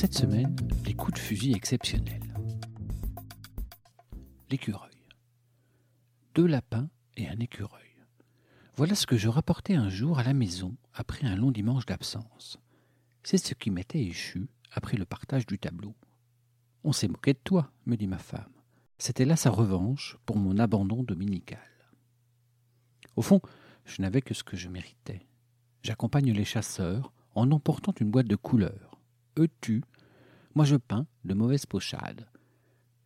Cette semaine, des coups de fusil exceptionnels. L'écureuil. Deux lapins et un écureuil. Voilà ce que je rapportais un jour à la maison après un long dimanche d'absence. C'est ce qui m'était échu après le partage du tableau. On s'est moqué de toi, me dit ma femme. C'était là sa revanche pour mon abandon dominical. Au fond, je n'avais que ce que je méritais. J'accompagne les chasseurs en emportant une boîte de couleurs. Eux tuent, moi je peins de mauvaises pochades.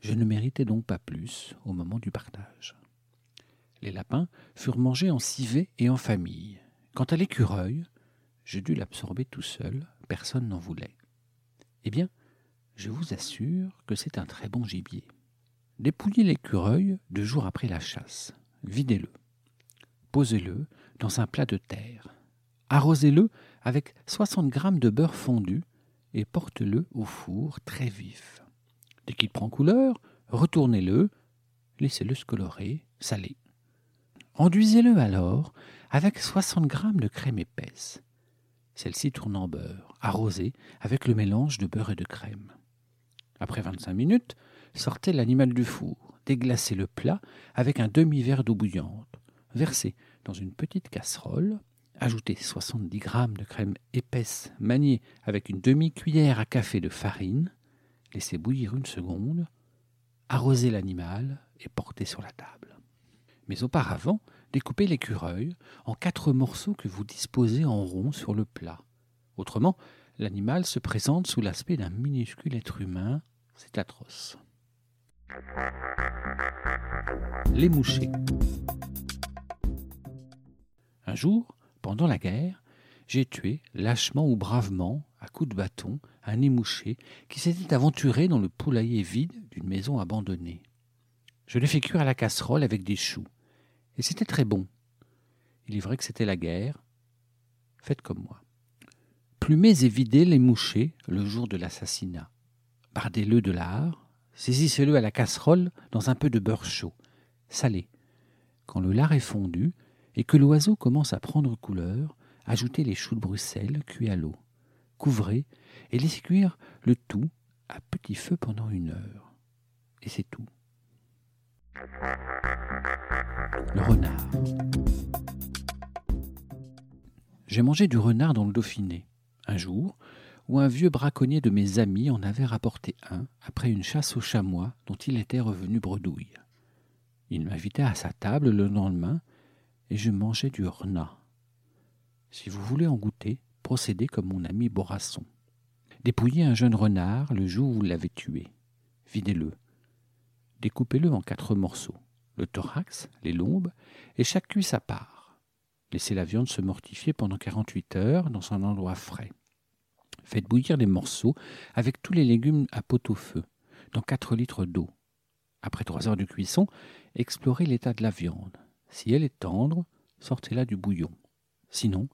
Je ne méritais donc pas plus au moment du partage. Les lapins furent mangés en civet et en famille. Quant à l'écureuil, je dus l'absorber tout seul, personne n'en voulait. Eh bien, je vous assure que c'est un très bon gibier. Dépouillez l'écureuil deux jours après la chasse. Videz-le. Posez-le dans un plat de terre. Arrosez-le avec 60 grammes de beurre fondu et porte-le au four très vif. Dès qu'il prend couleur, retournez-le, laissez-le se colorer, saler. Enduisez-le alors avec 60 grammes de crème épaisse. Celle-ci tourne en beurre, arrosée avec le mélange de beurre et de crème. Après 25 minutes, sortez l'animal du four, déglacez le plat avec un demi-verre d'eau bouillante, versez dans une petite casserole, ajoutez 70 grammes de crème épaisse maniée avec une demi-cuillère à café de farine, laissez bouillir une seconde, arrosez l'animal et portez sur la table. Mais auparavant, découpez l'écureuil en quatre morceaux que vous disposez en rond sur le plat. Autrement, l'animal se présente sous l'aspect d'un minuscule être humain. C'est atroce. Les mouchés. Un jour, pendant la guerre, j'ai tué, lâchement ou bravement, à coups de bâton, un émouché qui s'était aventuré dans le poulailler vide d'une maison abandonnée. Je l'ai fait cuire à la casserole avec des choux. Et c'était très bon. Il est vrai que c'était la guerre. Faites comme moi. Plumez et videz les mouchés le jour de l'assassinat. Bardez-le de lard, saisissez-le à la casserole dans un peu de beurre chaud. Salez. Quand le lard est fondu et que l'oiseau commence à prendre couleur, ajoutez les choux de Bruxelles cuits à l'eau. Couvrez et laissez cuire le tout à petit feu pendant une heure. Et c'est tout. Le renard. J'ai mangé du renard dans le Dauphiné, un jour où un vieux braconnier de mes amis en avait rapporté un après une chasse au chamois dont il était revenu bredouille. Il m'invitait à sa table le lendemain et je mangeais du renard. Si vous voulez en goûter, procédez comme mon ami Borasson. Dépouillez un jeune renard le jour où vous l'avez tué. Videz-le. Découpez-le en quatre morceaux le thorax, les lombes, et chaque cuisse à part. Laissez la viande se mortifier pendant 48 heures dans un endroit frais. Faites bouillir les morceaux avec tous les légumes à pot-au-feu, dans 4 litres d'eau. Après 3 heures de cuisson, explorez l'état de la viande. Si elle est tendre, sortez-la du bouillon. Sinon,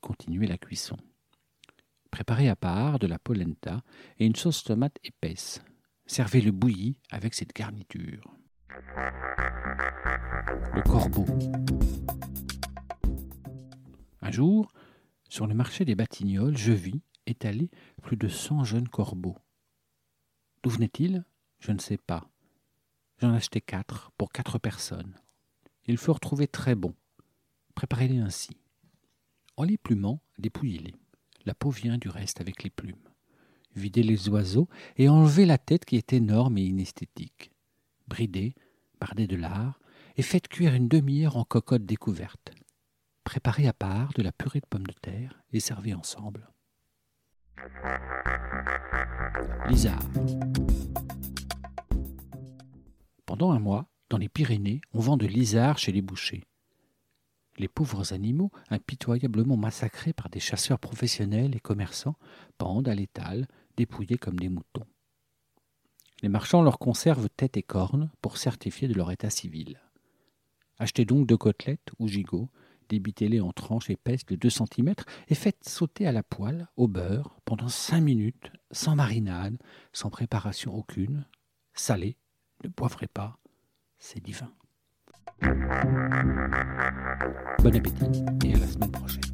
continuez la cuisson. Préparez à part de la polenta et une sauce tomate épaisse. Servez le bouilli avec cette garniture. Le corbeau. Un jour, sur le marché des Batignolles, je vis étalés plus de cent jeunes corbeaux. D'où venaient-ils Je ne sais pas. J'en achetai quatre pour quatre personnes. Ils furent trouvés très bons. Préparez-les ainsi. En les plumant, dépouillez-les. La peau vient du reste avec les plumes. Videz les oiseaux et enlevez la tête qui est énorme et inesthétique. Bridez, bardez de lard et faites cuire une demi-heure en cocotte découverte. Préparez à part de la purée de pommes de terre et servez ensemble. Lizard. Pendant un mois, dans les Pyrénées, on vend de lizard chez les bouchers. Les pauvres animaux, impitoyablement massacrés par des chasseurs professionnels et commerçants, pendent à l'étal, dépouillés comme des moutons. Les marchands leur conservent tête et cornes pour certifier de leur état civil. Achetez donc deux côtelettes ou gigots, débitez-les en tranches épaisses de deux centimètres et faites sauter à la poêle, au beurre, pendant cinq minutes, sans marinade, sans préparation aucune. Salez, ne poivrez pas, c'est divin. Bon appétit et à la semaine prochaine.